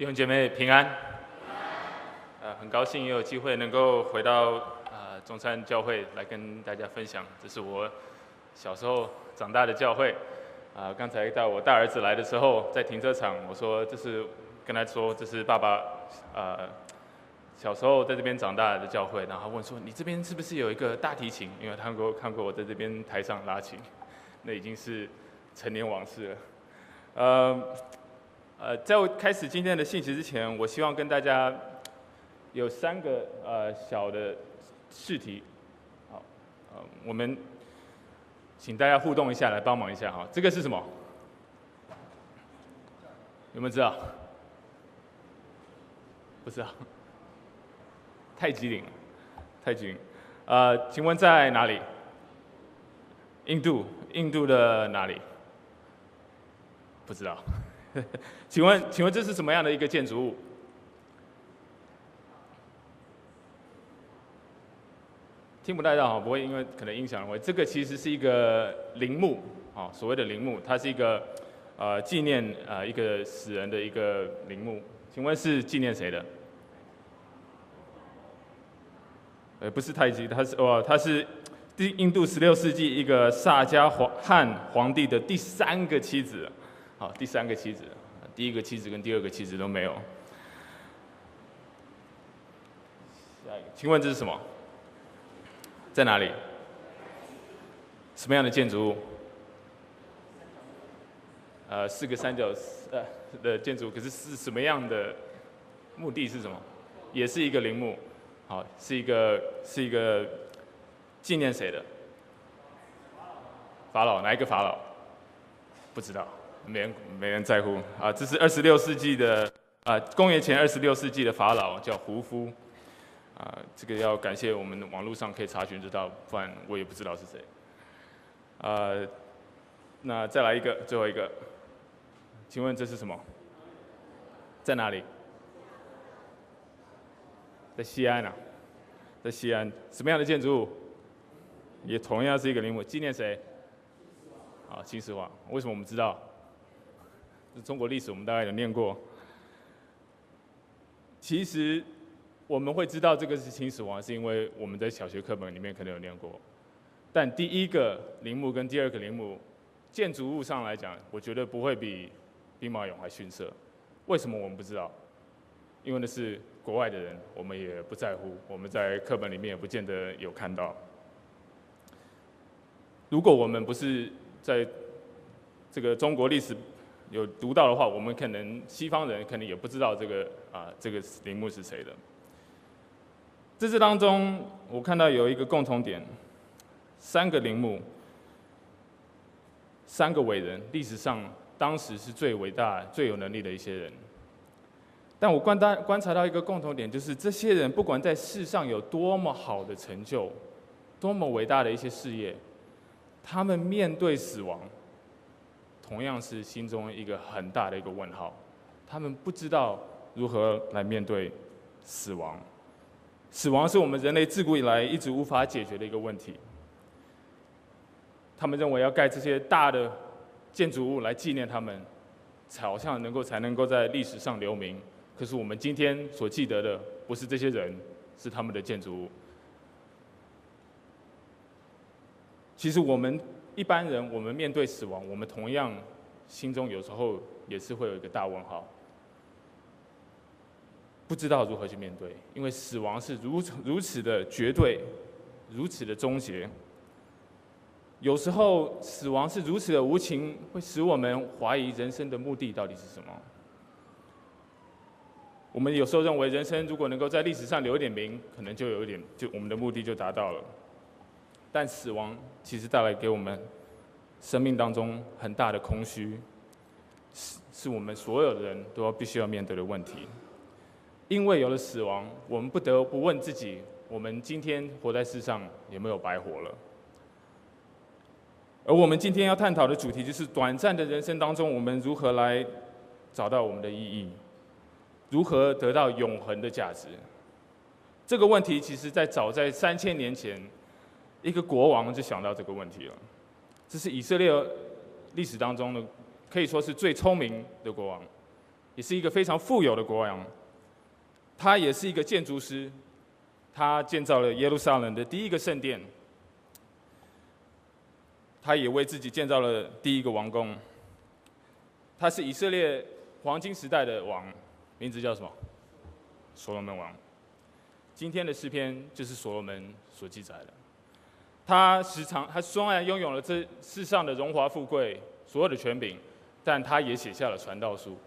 弟兄姐妹平安，呃，很高兴也有机会能够回到呃中山教会来跟大家分享，这是我小时候长大的教会。啊、呃，刚才带我大儿子来的时候，在停车场，我说这是跟他说这是爸爸呃小时候在这边长大的教会，然后问说你这边是不是有一个大提琴？因为他看过看过我在这边台上拉琴，那已经是陈年往事了，呃。呃，在我开始今天的信息之前，我希望跟大家有三个呃小的试题，好，呃，我们请大家互动一下，来帮忙一下哈。这个是什么？有没有知道？不知道。太极岭，太极岭。呃，请问在哪里？印度，印度的哪里？不知道。请问，请问这是什么样的一个建筑物？听不太到哈，不会因为可能音响的问题。这个其实是一个陵墓，啊，所谓的陵墓，它是一个呃纪念呃一个死人的一个陵墓。请问是纪念谁的？呃，不是太极，他是哦，他是第印度十六世纪一个萨迦皇汉皇帝的第三个妻子。好，第三个妻子，第一个妻子跟第二个妻子都没有。下一个，请问这是什么？在哪里？什么样的建筑物？呃，四个三角呃的建筑，可是是什么样的？目的是什么？也是一个陵墓。好，是一个是一个纪念谁的？法老，哪一个法老？不知道。没人没人在乎啊！这是二十六世纪的啊，公元前二十六世纪的法老叫胡夫啊。这个要感谢我们网络上可以查询得到，不然我也不知道是谁。啊，那再来一个，最后一个，请问这是什么？在哪里？在西安啊，在西安，什么样的建筑物？也同样是一个陵墓，纪念谁？啊，秦始皇。为什么我们知道？中国历史我们大概有念过，其实我们会知道这个是秦始皇，是因为我们在小学课本里面可能有念过。但第一个陵墓跟第二个陵墓，建筑物上来讲，我觉得不会比兵马俑还逊色。为什么我们不知道？因为那是国外的人，我们也不在乎，我们在课本里面也不见得有看到。如果我们不是在这个中国历史，有读到的话，我们可能西方人可能也不知道这个啊，这个陵墓是谁的。在这当中，我看到有一个共同点：三个陵墓，三个伟人，历史上当时是最伟大、最有能力的一些人。但我观察观察到一个共同点，就是这些人不管在世上有多么好的成就，多么伟大的一些事业，他们面对死亡。同样是心中一个很大的一个问号，他们不知道如何来面对死亡。死亡是我们人类自古以来一直无法解决的一个问题。他们认为要盖这些大的建筑物来纪念他们，才好像能够才能够在历史上留名。可是我们今天所记得的不是这些人，是他们的建筑物。其实我们。一般人，我们面对死亡，我们同样心中有时候也是会有一个大问号，不知道如何去面对，因为死亡是如此如此的绝对，如此的终结。有时候死亡是如此的无情，会使我们怀疑人生的目的到底是什么。我们有时候认为，人生如果能够在历史上留一点名，可能就有一点，就我们的目的就达到了。但死亡其实带来给我们生命当中很大的空虚，是是我们所有的人都要必须要面对的问题。因为有了死亡，我们不得不问自己：我们今天活在世上有没有白活了？而我们今天要探讨的主题就是：短暂的人生当中，我们如何来找到我们的意义？如何得到永恒的价值？这个问题，其实在早在三千年前。一个国王就想到这个问题了，这是以色列历史当中的可以说是最聪明的国王。也是一个非常富有的国王。他也是一个建筑师，他建造了耶路撒冷的第一个圣殿。他也为自己建造了第一个王宫。他是以色列黄金时代的王，名字叫什么？所罗门王。今天的诗篇就是所罗门所记载的。他时常，他虽然拥有了这世上的荣华富贵，所有的权柄，但他也写下了传道书，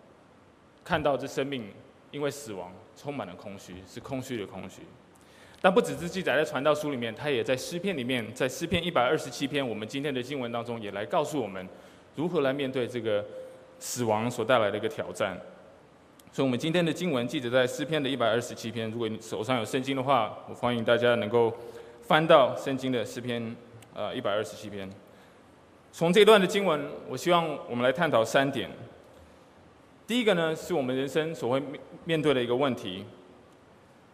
看到这生命因为死亡充满了空虚，是空虚的空虚。但不只是记载在传道书里面，他也在诗篇里面，在诗篇一百二十七篇，我们今天的经文当中，也来告诉我们如何来面对这个死亡所带来的一个挑战。所以，我们今天的经文记载在诗篇的一百二十七篇。如果你手上有圣经的话，我欢迎大家能够翻到圣经的诗篇，呃，一百二十七篇。从这段的经文，我希望我们来探讨三点。第一个呢，是我们人生所会面面对的一个问题；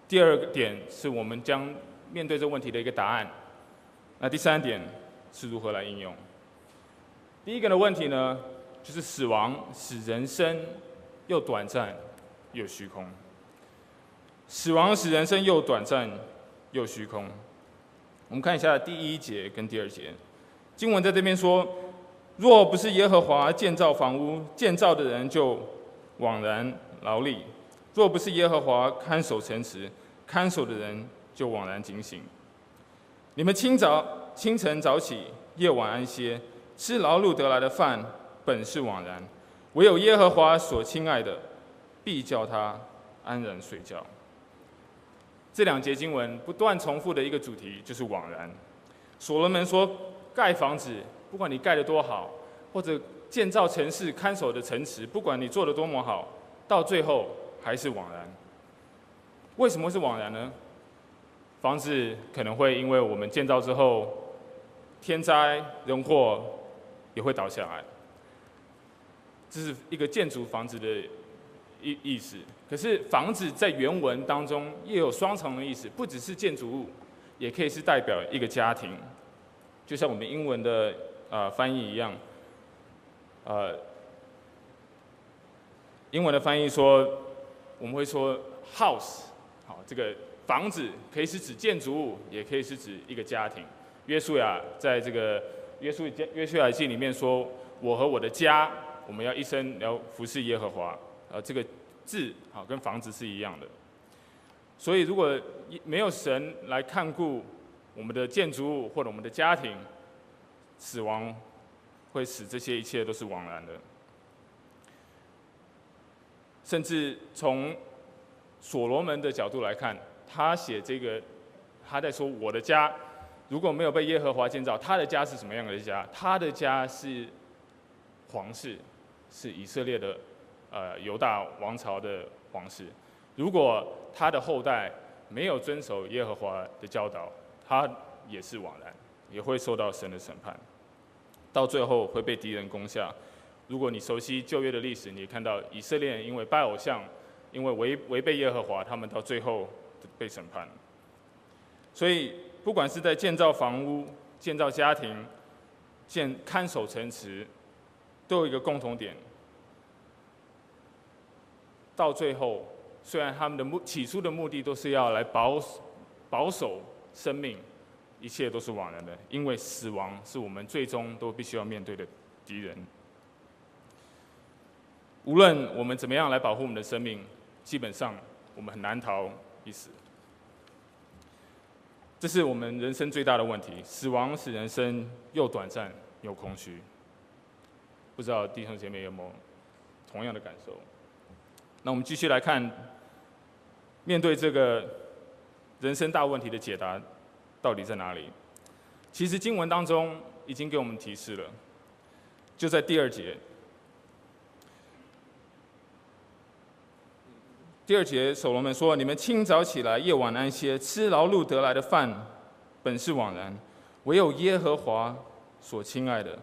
第二个点是我们将面对这问题的一个答案；那第三点是如何来应用。第一个的问题呢，就是死亡使人生又短暂。又虚空，死亡使人生又短暂又虚空。我们看一下第一节跟第二节，经文在这边说：若不是耶和华建造房屋，建造的人就枉然劳力；若不是耶和华看守城池，看守的人就枉然警醒。你们清早清晨早起，夜晚安歇，吃劳碌得来的饭，本是枉然；唯有耶和华所亲爱的。必叫他安然睡觉。这两节经文不断重复的一个主题就是枉然。所罗门说，盖房子，不管你盖得多好，或者建造城市看守的城池，不管你做得多么好，到最后还是枉然。为什么是枉然呢？房子可能会因为我们建造之后，天灾人祸也会倒下来。这是一个建筑房子的。意意思，可是房子在原文当中也有双重的意思，不只是建筑物，也可以是代表一个家庭，就像我们英文的呃翻译一样，呃，英文的翻译说我们会说 house，好，这个房子可以是指建筑物，也可以是指一个家庭。约书亚在这个约书约书亚记里面说，我和我的家，我们要一生要服侍耶和华。呃，这个字好跟房子是一样的，所以如果没有神来看顾我们的建筑物或者我们的家庭，死亡会使这些一切都是枉然的。甚至从所罗门的角度来看，他写这个，他在说我的家如果没有被耶和华建造，他的家是什么样的家？他的家是皇室，是以色列的。呃，犹大王朝的皇室，如果他的后代没有遵守耶和华的教导，他也是枉然，也会受到神的审判，到最后会被敌人攻下。如果你熟悉旧约的历史，你看到以色列因为拜偶像，因为违违背耶和华，他们到最后被审判。所以，不管是在建造房屋、建造家庭、建看守城池，都有一个共同点。到最后，虽然他们的目起初的目的都是要来保保守生命，一切都是枉然的，因为死亡是我们最终都必须要面对的敌人。无论我们怎么样来保护我们的生命，基本上我们很难逃一死。这是我们人生最大的问题，死亡使人生又短暂又空虚。不知道弟兄姐妹有没有同样的感受？那我们继续来看，面对这个人生大问题的解答到底在哪里？其实经文当中已经给我们提示了，就在第二节。第二节，所罗门说：“你们清早起来，夜晚安歇，吃劳碌得来的饭，本是枉然；唯有耶和华所亲爱的，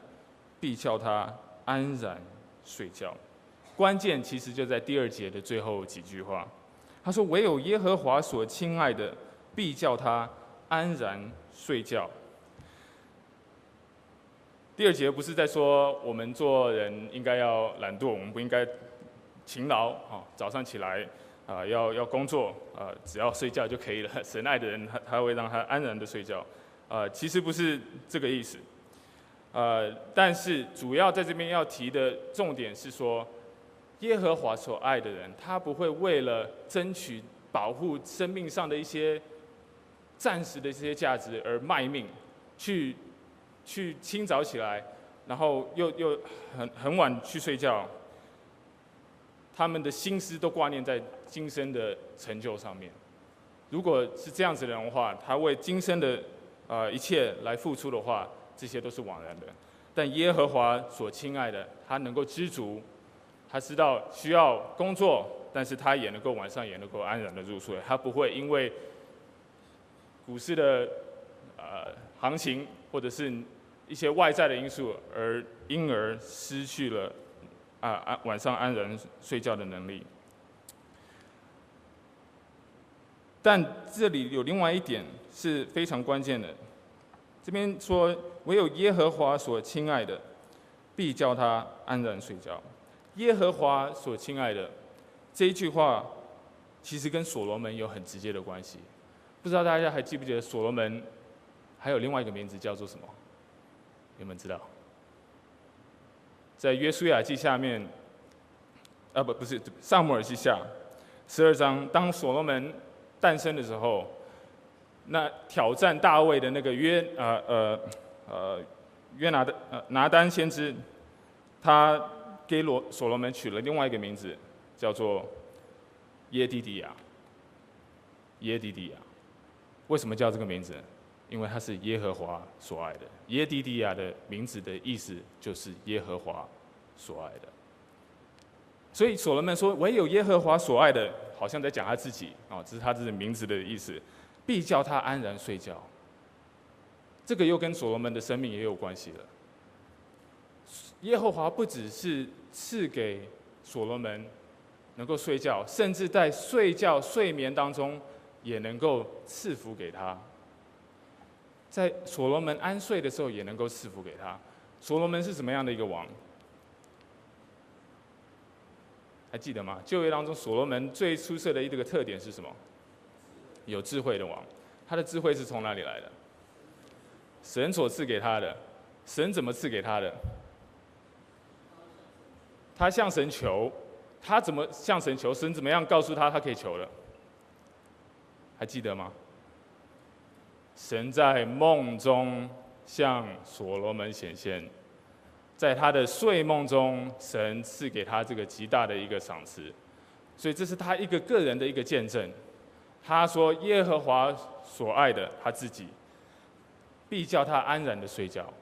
必叫他安然睡觉。”关键其实就在第二节的最后几句话，他说：“唯有耶和华所亲爱的，必叫他安然睡觉。”第二节不是在说我们做人应该要懒惰，我们不应该勤劳啊，早上起来啊要要工作啊，只要睡觉就可以了。神爱的人，他他会让他安然的睡觉。啊，其实不是这个意思。呃，但是主要在这边要提的重点是说，耶和华所爱的人，他不会为了争取保护生命上的一些暂时的这些价值而卖命，去去清早起来，然后又又很很晚去睡觉。他们的心思都挂念在今生的成就上面。如果是这样子的人的话，他为今生的呃一切来付出的话，这些都是枉然的。但耶和华所亲爱的，他能够知足，他知道需要工作，但是他也能够晚上也能够安然的入睡。他不会因为股市的呃行情或者是一些外在的因素而因而失去了。啊，安晚上安然睡觉的能力。但这里有另外一点是非常关键的，这边说唯有耶和华所亲爱的，必叫他安然睡觉。耶和华所亲爱的这一句话，其实跟所罗门有很直接的关系。不知道大家还记不记得所罗门还有另外一个名字叫做什么？有没有知道？在约书亚记下面，啊不不是撒母耳记下十二章，当所罗门诞生的时候，那挑战大卫的那个约呃呃呃约拿的呃拿单先知，他给罗所罗门取了另外一个名字，叫做耶底底亚。耶底底亚，为什么叫这个名字？因为他是耶和华所爱的。耶底底亚的名字的意思就是耶和华所爱的。所以所罗门说：“唯有耶和华所爱的，好像在讲他自己啊，这是他自己名字的意思，必叫他安然睡觉。”这个又跟所罗门的生命也有关系了。耶和华不只是赐给所罗门能够睡觉，甚至在睡觉睡眠当中也能够赐福给他。在所罗门安睡的时候，也能够赐福给他。所罗门是什么样的一个王？还记得吗？旧约当中，所罗门最出色的一个特点是什么？有智慧的王。他的智慧是从哪里来的？神所赐给他的。神怎么赐给他的？他向神求。他怎么向神求？神怎么样告诉他他可以求了？还记得吗？神在梦中向所罗门显现，在他的睡梦中，神赐给他这个极大的一个赏赐，所以这是他一个个人的一个见证。他说：“耶和华所爱的他自己，必叫他安然的睡觉。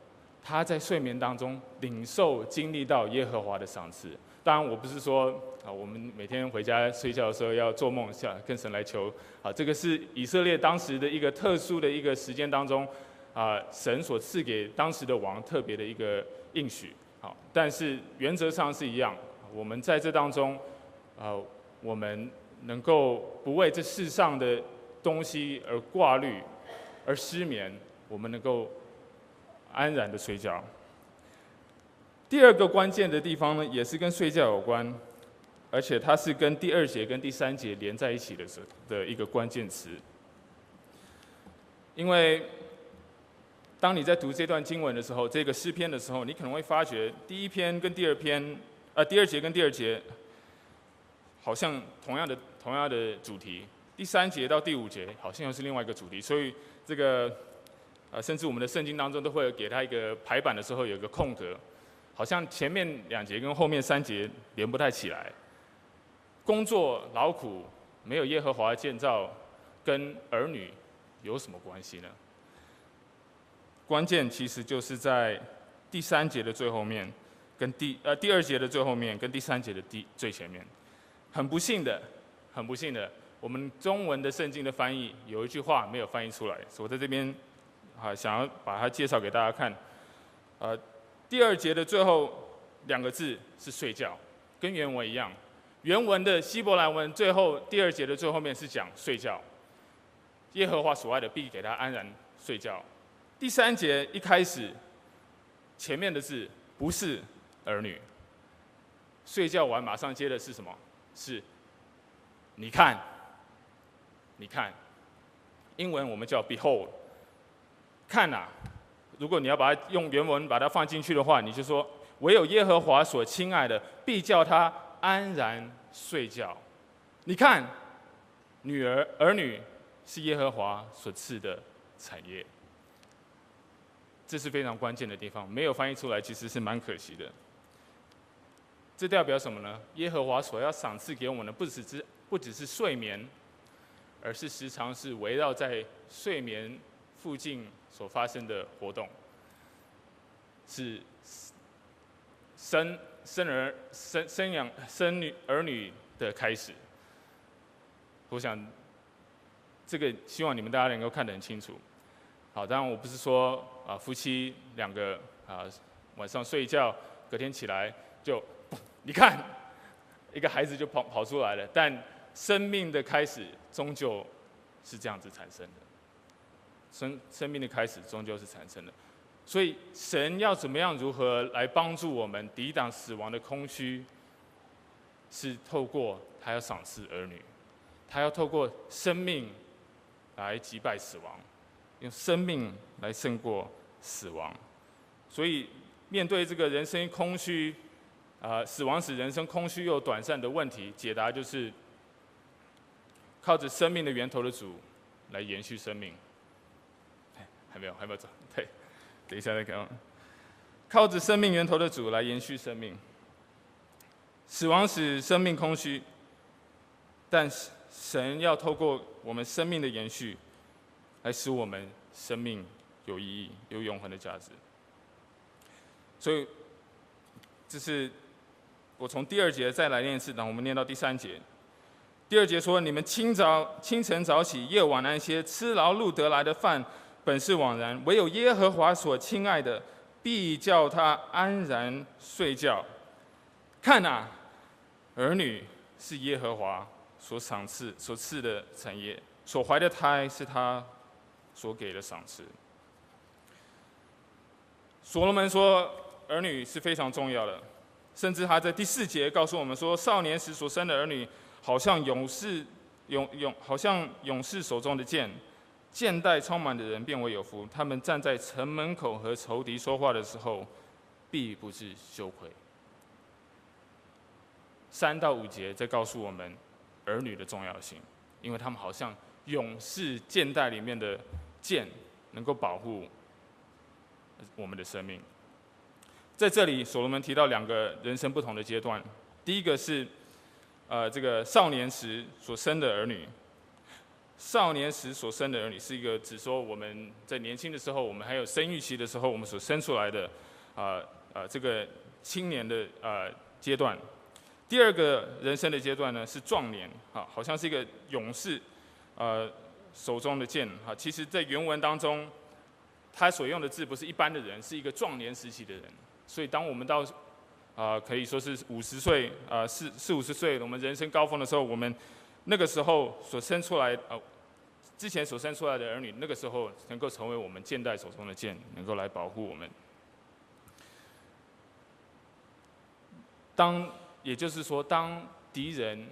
他在睡眠当中领受经历到耶和华的赏赐。当然，我不是说。”啊，我们每天回家睡觉的时候要做梦，向跟神来求。啊，这个是以色列当时的一个特殊的一个时间当中，啊，神所赐给当时的王特别的一个应许。好，但是原则上是一样。我们在这当中，啊，我们能够不为这世上的东西而挂虑，而失眠，我们能够安然的睡觉。第二个关键的地方呢，也是跟睡觉有关。而且它是跟第二节跟第三节连在一起的时的一个关键词，因为当你在读这段经文的时候，这个诗篇的时候，你可能会发觉第一篇跟第二篇，呃，第二节跟第二节好像同样的同样的主题，第三节到第五节好像又是另外一个主题，所以这个呃，甚至我们的圣经当中都会给他一个排版的时候有一个空格，好像前面两节跟后面三节连不太起来。工作劳苦，没有耶和华建造，跟儿女有什么关系呢？关键其实就是在第三节的最后面，跟第呃第二节的最后面，跟第三节的第最前面。很不幸的，很不幸的，我们中文的圣经的翻译有一句话没有翻译出来，所以我在这边啊想要把它介绍给大家看。呃，第二节的最后两个字是睡觉，跟原文一样。原文的希伯来文最后第二节的最后面是讲睡觉，耶和华所爱的必给他安然睡觉。第三节一开始前面的字不是儿女，睡觉完马上接的是什么？是，你看，你看，英文我们叫 behold，看呐、啊。如果你要把它用原文把它放进去的话，你就说：唯有耶和华所亲爱的，必叫他安然睡觉。你看，女儿儿女是耶和华所赐的产业。这是非常关键的地方，没有翻译出来，其实是蛮可惜的。这代表什么呢？耶和华所要赏赐给我们的，不只是不只是睡眠，而是时常是围绕在睡眠附近所发生的活动，是生生儿生生养生女儿女的开始。我想，这个希望你们大家能够看得很清楚。好，当然我不是说啊，夫妻两个啊晚上睡觉，隔天起来就。你看，一个孩子就跑跑出来了，但生命的开始终究是这样子产生的。生生命的开始终究是产生的，所以神要怎么样如何来帮助我们抵挡死亡的空虚？是透过他要赏赐儿女，他要透过生命来击败死亡，用生命来胜过死亡。所以面对这个人生空虚。啊、死亡使人生空虚又短暂的问题，解答就是靠着生命的源头的主来延续生命。还没有，还没有走。对，等一下再讲。靠着生命源头的主来延续生命。死亡使生命空虚，但神要透过我们生命的延续，来使我们生命有意义、有永恒的价值。所以，这是。我从第二节再来念一次，然后我们念到第三节。第二节说：“你们清早清晨早起，夜晚安歇，吃劳碌得来的饭，本是枉然；唯有耶和华所亲爱的，必叫他安然睡觉。看呐、啊，儿女是耶和华所赏赐、所赐的产业，所怀的胎是他所给的赏赐。”所罗门说：“儿女是非常重要的。”甚至他在第四节告诉我们说：“少年时所生的儿女，好像勇士勇勇，好像勇士手中的剑，箭袋充满的人变为有福。他们站在城门口和仇敌说话的时候，必不是羞愧。”三到五节在告诉我们儿女的重要性，因为他们好像勇士箭袋里面的剑，能够保护我们的生命。在这里，所罗门提到两个人生不同的阶段。第一个是，呃，这个少年时所生的儿女。少年时所生的儿女是一个只说我们在年轻的时候，我们还有生育期的时候，我们所生出来的，啊、呃，这个青年的呃阶段。第二个人生的阶段呢，是壮年，啊，好像是一个勇士，呃，手中的剑，哈，其实在原文当中，他所用的字不是一般的人，是一个壮年时期的人。所以，当我们到，啊、可以说是五十岁，啊、四四五十岁，我们人生高峰的时候，我们那个时候所生出来，呃，之前所生出来的儿女，那个时候能够成为我们箭袋手中的剑，能够来保护我们。当，也就是说，当敌人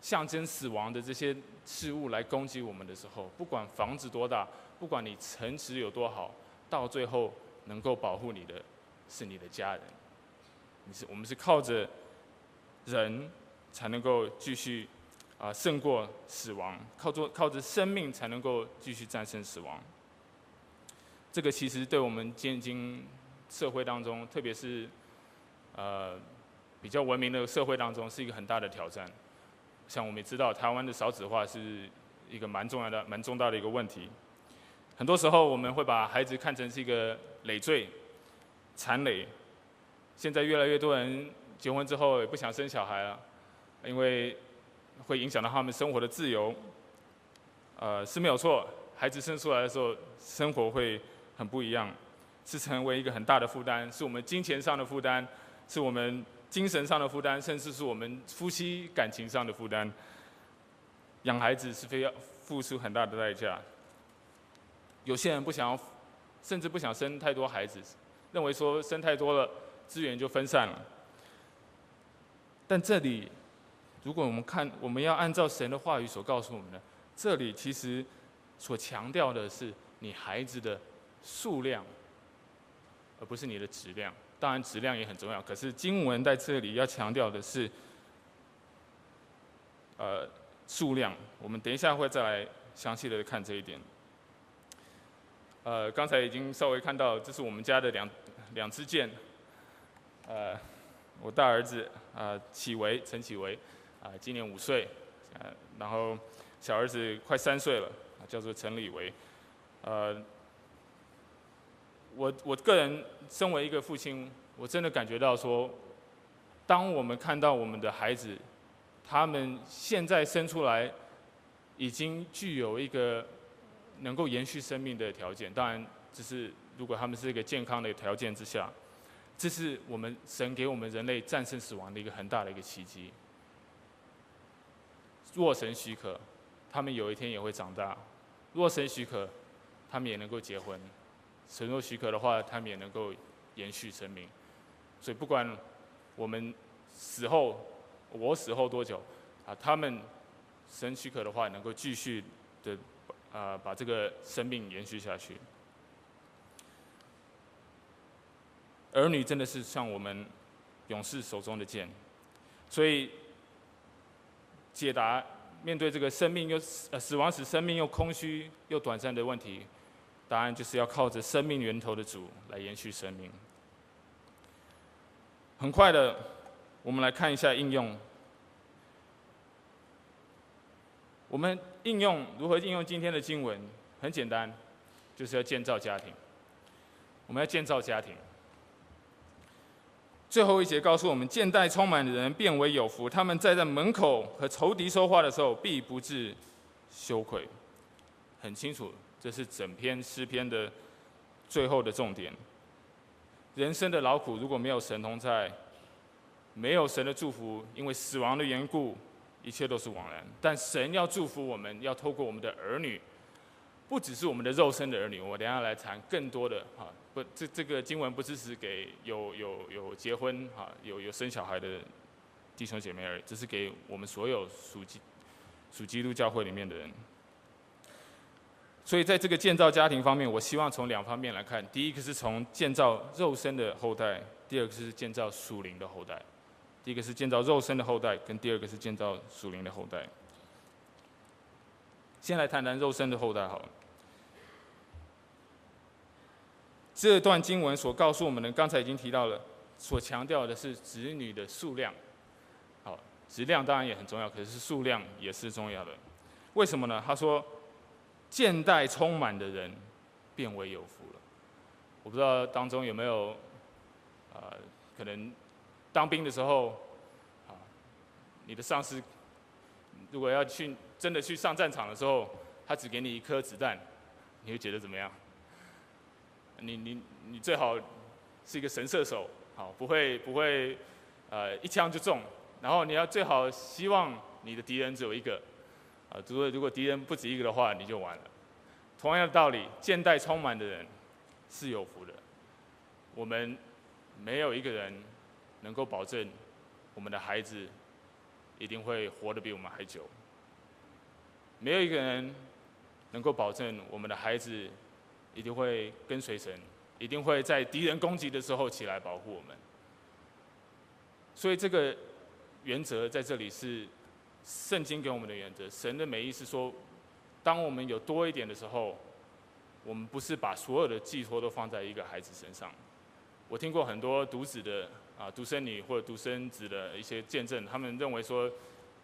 象征死亡的这些事物来攻击我们的时候，不管房子多大，不管你城池有多好，到最后能够保护你的。是你的家人，你是我们是靠着人才能够继续啊胜过死亡，靠做靠着生命才能够继续战胜死亡。这个其实对我们现今社会当中，特别是呃比较文明的社会当中，是一个很大的挑战。像我们也知道，台湾的少子化是一个蛮重要的、蛮重大的一个问题。很多时候，我们会把孩子看成是一个累赘。残累，现在越来越多人结婚之后也不想生小孩了，因为会影响到他们生活的自由。呃，是没有错，孩子生出来的时候，生活会很不一样，是成为一个很大的负担，是我们金钱上的负担，是我们精神上的负担，甚至是我们夫妻感情上的负担。养孩子是非要付出很大的代价。有些人不想要，甚至不想生太多孩子。认为说生太多了，资源就分散了。但这里，如果我们看，我们要按照神的话语所告诉我们的，这里其实所强调的是你孩子的数量，而不是你的质量。当然，质量也很重要。可是经文在这里要强调的是，呃，数量。我们等一下会再来详细的看这一点。呃，刚才已经稍微看到，这是我们家的两两支箭。呃，我大儿子啊，启维陈启维啊，今年五岁，呃，然后小儿子快三岁了，叫做陈李维，呃。我我个人身为一个父亲，我真的感觉到说，当我们看到我们的孩子，他们现在生出来，已经具有一个能够延续生命的条件。当然，这是如果他们是一个健康的条件之下，这是我们神给我们人类战胜死亡的一个很大的一个奇迹。若神许可，他们有一天也会长大；若神许可，他们也能够结婚。神若许可的话，他们也能够延续生命。所以不管我们死后，我死后多久，啊，他们神许可的话，能够继续的啊，把这个生命延续下去。儿女真的是像我们勇士手中的剑，所以解答面对这个生命又呃死亡使生命又空虚又短暂的问题。答案就是要靠着生命源头的主来延续生命。很快的，我们来看一下应用。我们应用如何应用今天的经文？很简单，就是要建造家庭。我们要建造家庭。最后一节告诉我们：见待充满的人变为有福，他们在在门口和仇敌说话的时候，必不至羞愧。很清楚。这是整篇诗篇的最后的重点。人生的劳苦如果没有神同在，没有神的祝福，因为死亡的缘故，一切都是枉然。但神要祝福我们，要透过我们的儿女，不只是我们的肉身的儿女。我等下来谈更多的哈，不，这这个经文不只是给有有有结婚哈，有有生小孩的弟兄姐妹而已，这是给我们所有属基属基督教会里面的人。所以，在这个建造家庭方面，我希望从两方面来看：第一个是从建造肉身的后代，第二个是建造属灵的后代。第一个是建造肉身的后代，跟第二个是建造属灵的后代。先来谈谈肉身的后代好了。这段经文所告诉我们的，刚才已经提到了，所强调的是子女的数量。好，质量当然也很重要，可是数量也是重要的。为什么呢？他说。见待充满的人，变为有福了。我不知道当中有没有，呃，可能当兵的时候，啊，你的上司如果要去真的去上战场的时候，他只给你一颗子弹，你会觉得怎么样？你你你最好是一个神射手，好，不会不会，呃，一枪就中。然后你要最好希望你的敌人只有一个。啊，如果如果敌人不止一个的话，你就完了。同样的道理，见待充满的人是有福的。我们没有一个人能够保证我们的孩子一定会活得比我们还久。没有一个人能够保证我们的孩子一定会跟随神，一定会在敌人攻击的时候起来保护我们。所以这个原则在这里是。圣经给我们的原则，神的美意是说，当我们有多一点的时候，我们不是把所有的寄托都放在一个孩子身上。我听过很多独子的啊，独生女或者独生子的一些见证，他们认为说，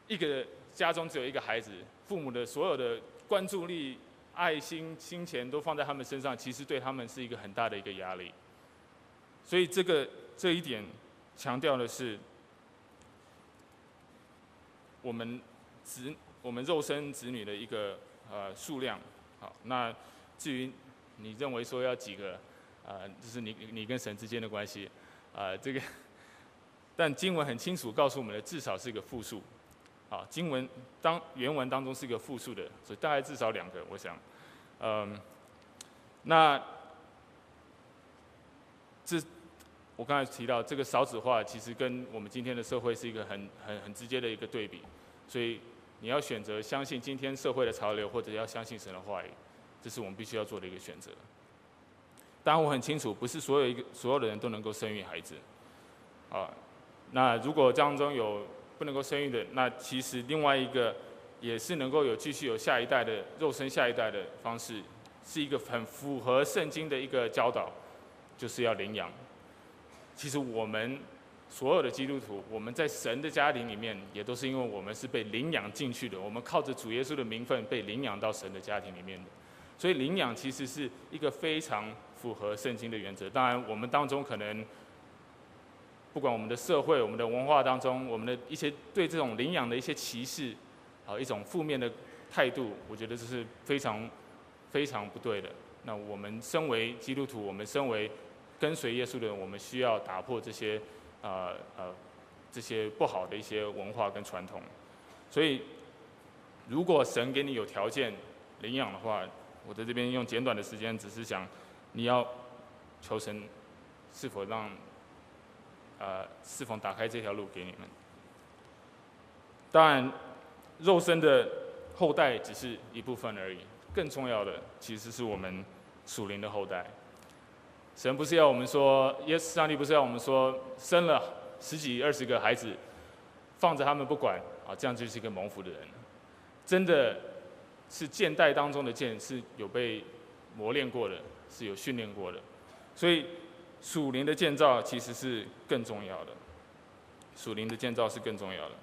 一个家中只有一个孩子，父母的所有的关注力、爱心、金钱都放在他们身上，其实对他们是一个很大的一个压力。所以这个这一点强调的是。我们子，我们肉身子女的一个呃数量，好，那至于你认为说要几个，呃，就是你你跟神之间的关系，啊、呃，这个，但经文很清楚告诉我们的，至少是一个复数，啊，经文当原文当中是一个复数的，所以大概至少两个，我想，嗯，那这我刚才提到这个少子化，其实跟我们今天的社会是一个很很很直接的一个对比。所以你要选择相信今天社会的潮流，或者要相信神的话语，这是我们必须要做的一个选择。当然我很清楚，不是所有一个所有的人都能够生育孩子。啊，那如果当中有不能够生育的，那其实另外一个也是能够有继续有下一代的肉身下一代的方式，是一个很符合圣经的一个教导，就是要领养。其实我们所有的基督徒，我们在神的家庭里面，也都是因为我们是被领养进去的。我们靠着主耶稣的名分被领养到神的家庭里面的。所以领养其实是一个非常符合圣经的原则。当然，我们当中可能不管我们的社会、我们的文化当中，我们的一些对这种领养的一些歧视啊，一种负面的态度，我觉得这是非常非常不对的。那我们身为基督徒，我们身为跟随耶稣的人，我们需要打破这些，呃呃，这些不好的一些文化跟传统。所以，如果神给你有条件领养的话，我在这边用简短的时间，只是想你要求神是否让，呃，是否打开这条路给你们。当然，肉身的后代只是一部分而已，更重要的其实是我们属灵的后代。神不是要我们说，耶稣上帝不是要我们说，生了十几二十个孩子，放着他们不管啊，这样就是一个蒙福的人。真的是箭袋当中的箭，是有被磨练过的，是有训练过的。所以属灵的建造其实是更重要的，属灵的建造是更重要的。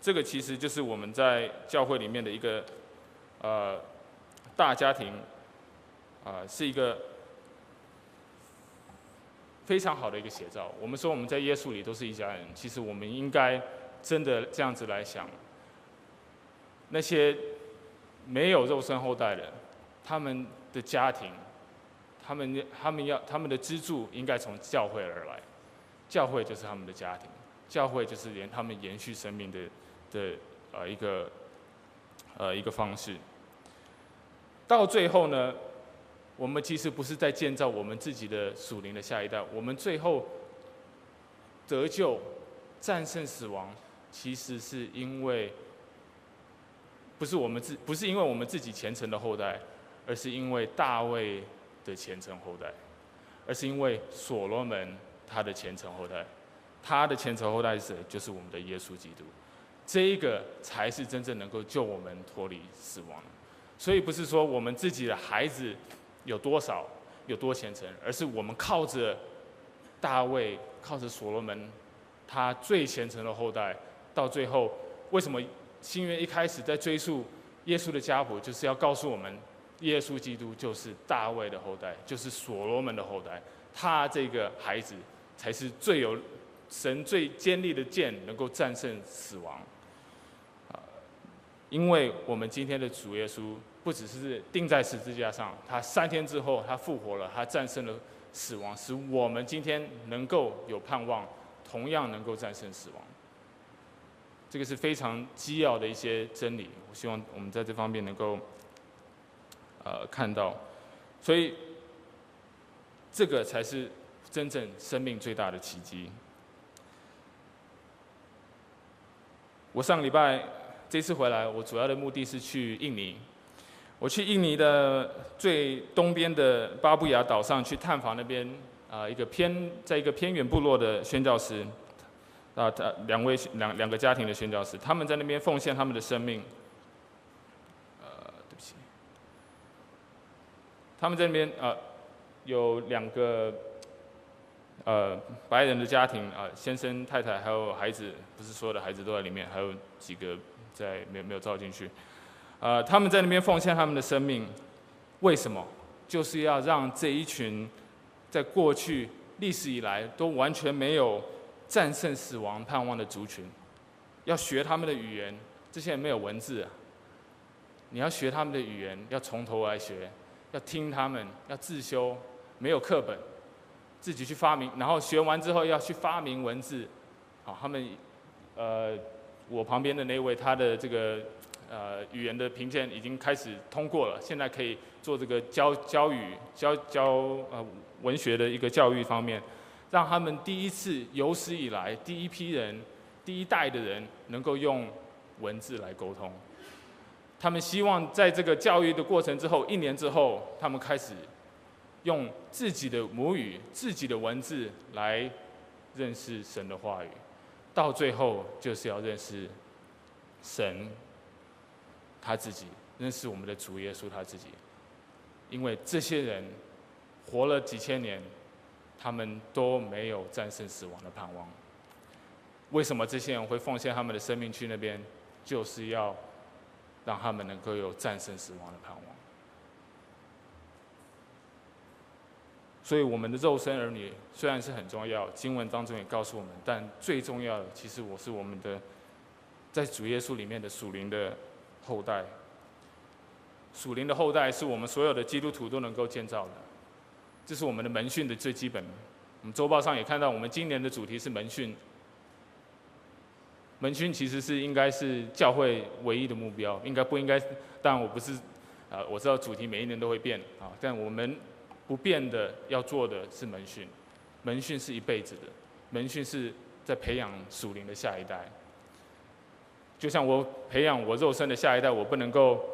这个其实就是我们在教会里面的一个呃大家庭。啊，是一个非常好的一个写照。我们说我们在耶稣里都是一家人，其实我们应该真的这样子来想。那些没有肉身后代的，他们的家庭，他们他们要他们的支柱应该从教会而来，教会就是他们的家庭，教会就是连他们延续生命的的呃一个呃一个方式。到最后呢，我们其实不是在建造我们自己的属灵的下一代，我们最后得救、战胜死亡，其实是因为不是我们自不是因为我们自己虔诚的后代，而是因为大卫的前程后代，而是因为所罗门他的前程后代，他的前程后代是谁？就是我们的耶稣基督，这一个才是真正能够救我们脱离死亡。所以不是说我们自己的孩子。有多少，有多虔诚，而是我们靠着大卫，靠着所罗门，他最虔诚的后代，到最后，为什么新约一开始在追溯耶稣的家谱，就是要告诉我们，耶稣基督就是大卫的后代，就是所罗门的后代，他这个孩子才是最有神最坚利的剑，能够战胜死亡。啊，因为我们今天的主耶稣。不只是钉在十字架上，他三天之后他复活了，他战胜了死亡，使我们今天能够有盼望，同样能够战胜死亡。这个是非常基要的一些真理，我希望我们在这方面能够呃看到，所以这个才是真正生命最大的奇迹。我上个礼拜这次回来，我主要的目的是去印尼。我去印尼的最东边的巴布亚岛上去探访那边啊一个偏在一个偏远部落的宣教师啊，他两位两两个家庭的宣教师，他们在那边奉献他们的生命。呃，对不起，他们在那边啊有两个呃白人的家庭啊，先生太太还有孩子，不是所有的孩子都在里面，还有几个在没有没有照进去。呃，他们在那边奉献他们的生命，为什么？就是要让这一群在过去历史以来都完全没有战胜死亡盼望的族群，要学他们的语言。这些人没有文字啊，你要学他们的语言，要从头来学，要听他们，要自修，没有课本，自己去发明，然后学完之后要去发明文字。好，他们，呃，我旁边的那位，他的这个。呃语言的评鉴已经开始通过了，现在可以做这个教教语教教呃文学的一个教育方面，让他们第一次有史以来第一批人第一代的人能够用文字来沟通。他们希望在这个教育的过程之后，一年之后，他们开始用自己的母语、自己的文字来认识神的话语，到最后就是要认识神他自己，认识我们的主耶稣他自己。因为这些人活了几千年，他们都没有战胜死亡的盼望。为什么这些人会奉献他们的生命去那边？就是要。让他们能够有战胜死亡的盼望。所以，我们的肉身儿女虽然是很重要，经文当中也告诉我们，但最重要的，其实我是我们的在主耶稣里面的属灵的后代。属灵的后代是我们所有的基督徒都能够建造的，这是我们的门训的最基本。我们周报上也看到，我们今年的主题是门训。门训其实是应该是教会唯一的目标，应该不应该？但我不是，啊，我知道主题每一年都会变啊，但我们不变的要做的是门训，门训是一辈子的，门训是在培养属灵的下一代。就像我培养我肉身的下一代，我不能够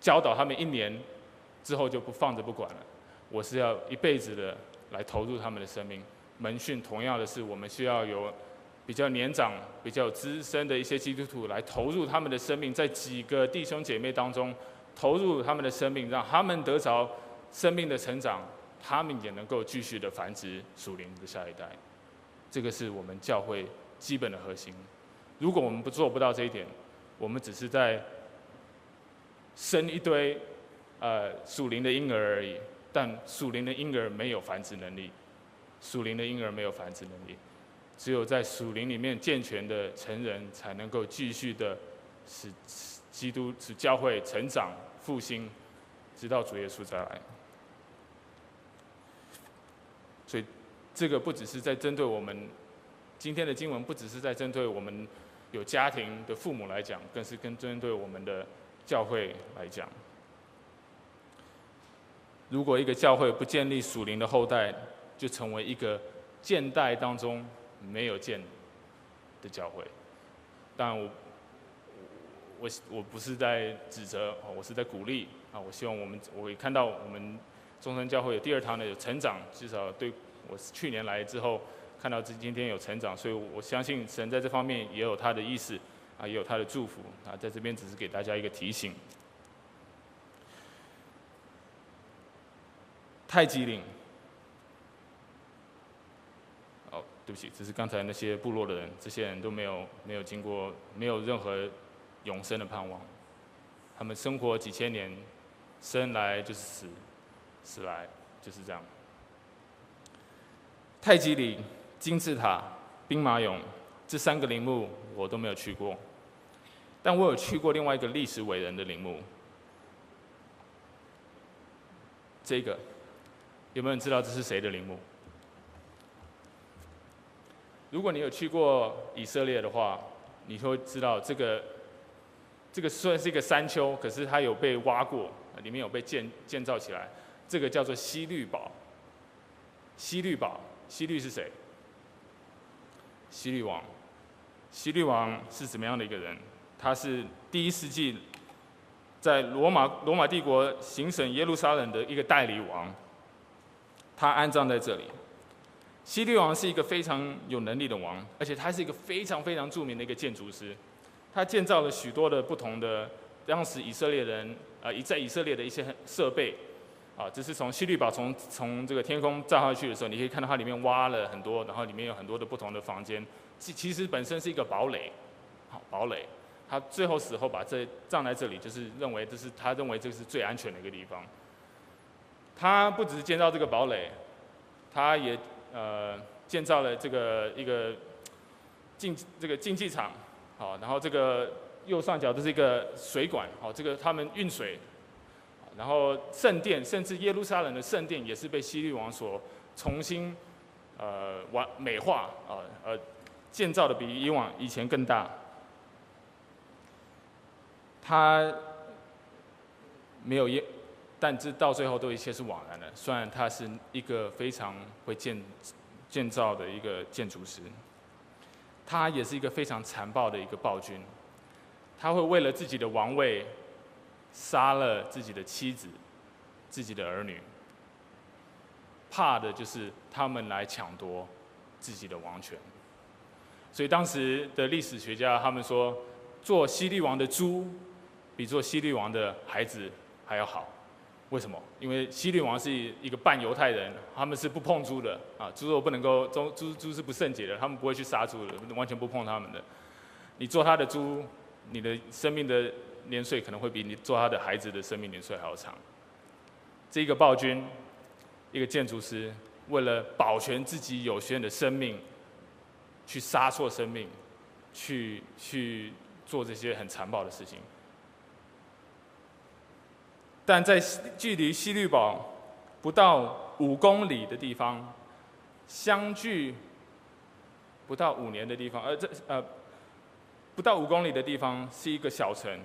教导他们一年之后就不放着不管了，我是要一辈子的来投入他们的生命。门训同样的是，我们需要有。比较年长、比较资深的一些基督徒来投入他们的生命，在几个弟兄姐妹当中投入他们的生命，让他们得着生命的成长，他们也能够继续的繁殖属灵的下一代。这个是我们教会基本的核心。如果我们不做不到这一点，我们只是在生一堆呃属灵的婴儿而已。但属灵的婴儿没有繁殖能力，属灵的婴儿没有繁殖能力。只有在属灵里面健全的成人，才能够继续的使基督、使教会成长复兴，直到主耶稣再来。所以，这个不只是在针对我们今天的经文，不只是在针对我们有家庭的父母来讲，更是跟针对我们的教会来讲。如果一个教会不建立属灵的后代，就成为一个现代当中。没有见的教会，但我我我不是在指责，我是在鼓励啊！我希望我们我也看到我们中山教会有第二堂的有成长，至少对我去年来之后看到这今天有成长，所以我相信神在这方面也有他的意思啊，也有他的祝福啊，在这边只是给大家一个提醒。太极岭。对不起，只是刚才那些部落的人，这些人都没有没有经过，没有任何永生的盼望。他们生活几千年，生来就是死，死来就是这样。太极里、金字塔、兵马俑这三个陵墓我都没有去过，但我有去过另外一个历史伟人的陵墓。这个有没有人知道这是谁的陵墓？如果你有去过以色列的话，你会知道这个这个虽然是一个山丘，可是它有被挖过，里面有被建建造起来。这个叫做希律堡。希律堡，希律是谁？希律王。希律王是怎么样的一个人？他是第一世纪在罗马罗马帝国行省耶路撒冷的一个代理王，他安葬在这里。西律王是一个非常有能力的王，而且他是一个非常非常著名的一个建筑师。他建造了许多的不同的当时以色列人啊，在以色列的一些设备啊，这是从西律堡从从这个天空照下去的时候，你可以看到它里面挖了很多，然后里面有很多的不同的房间。其其实本身是一个堡垒，好堡垒。他最后死后把这葬在这里，就是认为这是他认为这是最安全的一个地方。他不只是建造这个堡垒，他也。呃，建造了这个一个竞这个竞技场，好，然后这个右上角的这个水管，好，这个他们运水，然后圣殿，甚至耶路撒冷的圣殿也是被希律王所重新呃完美化啊，呃建造的比以往以前更大。他没有耶，但这到最后都一切是枉然的。虽然他是一个非常会建建造的一个建筑师，他也是一个非常残暴的一个暴君。他会为了自己的王位，杀了自己的妻子、自己的儿女，怕的就是他们来抢夺自己的王权。所以当时的历史学家他们说，做西利王的猪，比做西利王的孩子还要好。为什么？因为希律王是一个半犹太人，他们是不碰猪的啊，猪肉不能够，猪猪猪是不圣洁的，他们不会去杀猪的，完全不碰他们的。你做他的猪，你的生命的年岁可能会比你做他的孩子的生命年岁还要长。这一个暴君，一个建筑师，为了保全自己有限的生命，去杀错生命，去去做这些很残暴的事情。但在距离西律堡不到五公里的地方，相距不到五年的地方，呃，这呃。不到五公里的地方是一个小城，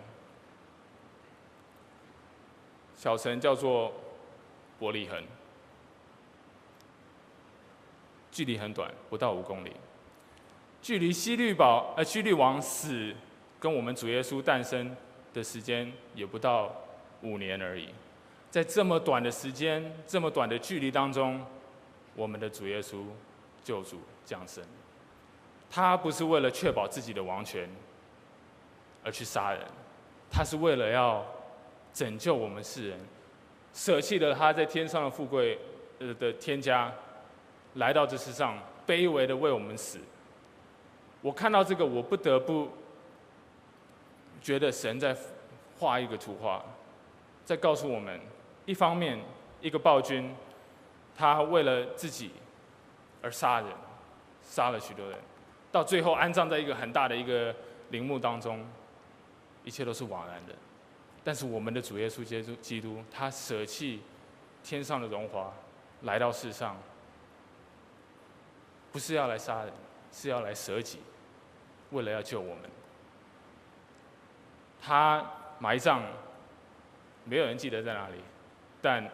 小城叫做伯利恒，距离很短，不到五公里。距离西律堡呃西律王死跟我们主耶稣诞生的时间也不到五年而已，在这么短的时间、这么短的距离当中，我们的主耶稣救主降生。他不是为了确保自己的王权而去杀人，他是为了要拯救我们世人，舍弃了他在天上的富贵呃的天家，来到这世上，卑微的为我们死。我看到这个，我不得不觉得神在画一个图画，在告诉我们：一方面，一个暴君，他为了自己而杀人，杀了许多人。到最后安葬在一个很大的一个陵墓当中，一切都是枉然的。但是我们的主耶稣基督，基督他舍弃天上的荣华，来到世上，不是要来杀人，是要来舍己，为了要救我们。他埋葬，没有人记得在哪里，但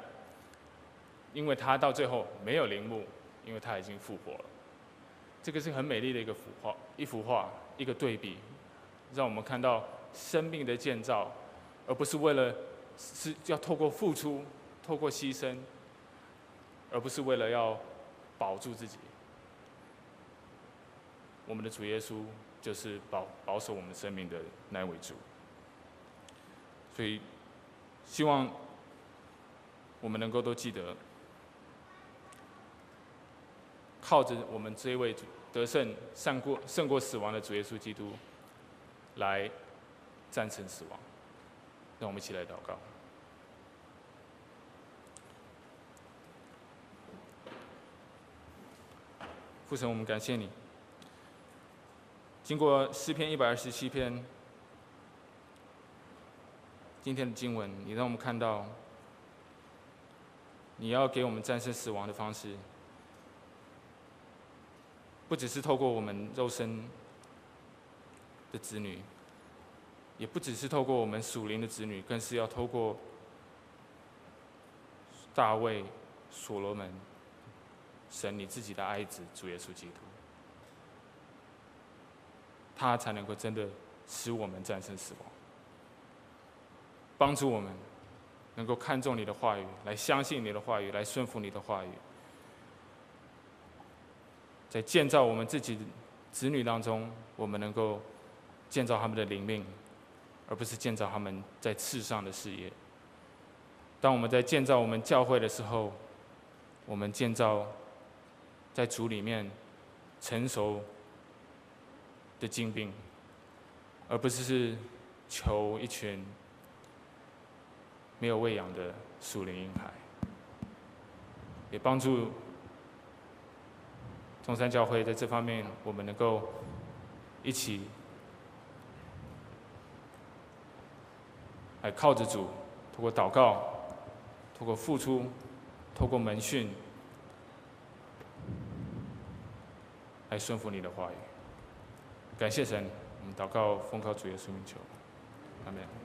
因为他到最后没有陵墓，因为他已经复活了。这个是很美丽的一个幅画，一幅画，一个对比，让我们看到生命的建造，而不是为了是要透过付出、透过牺牲，而不是为了要保住自己。我们的主耶稣就是保保守我们生命的那位主，所以希望我们能够都记得。靠着我们这一位得胜、胜过、胜过死亡的主耶稣基督，来战胜死亡。让我们一起来祷告。父神，我们感谢你。经过诗篇一百二十七篇，今天的经文，你让我们看到，你要给我们战胜死亡的方式。不只是透过我们肉身的子女，也不只是透过我们属灵的子女，更是要透过大卫、所罗门、神你自己的爱子主耶稣基督，他才能够真的使我们战胜死亡，帮助我们能够看重你的话语，来相信你的话语，来顺服你的话语。在建造我们自己子女当中，我们能够建造他们的灵命，而不是建造他们在世上的事业。当我们在建造我们教会的时候，我们建造在主里面成熟的精兵，而不是是求一群没有喂养的属灵婴孩，也帮助。中山教会在这方面，我们能够一起来靠着主，透过祷告，透过付出，透过门训，来顺服你的话语。感谢神，我们祷告奉靠主耶稣名求，阿门。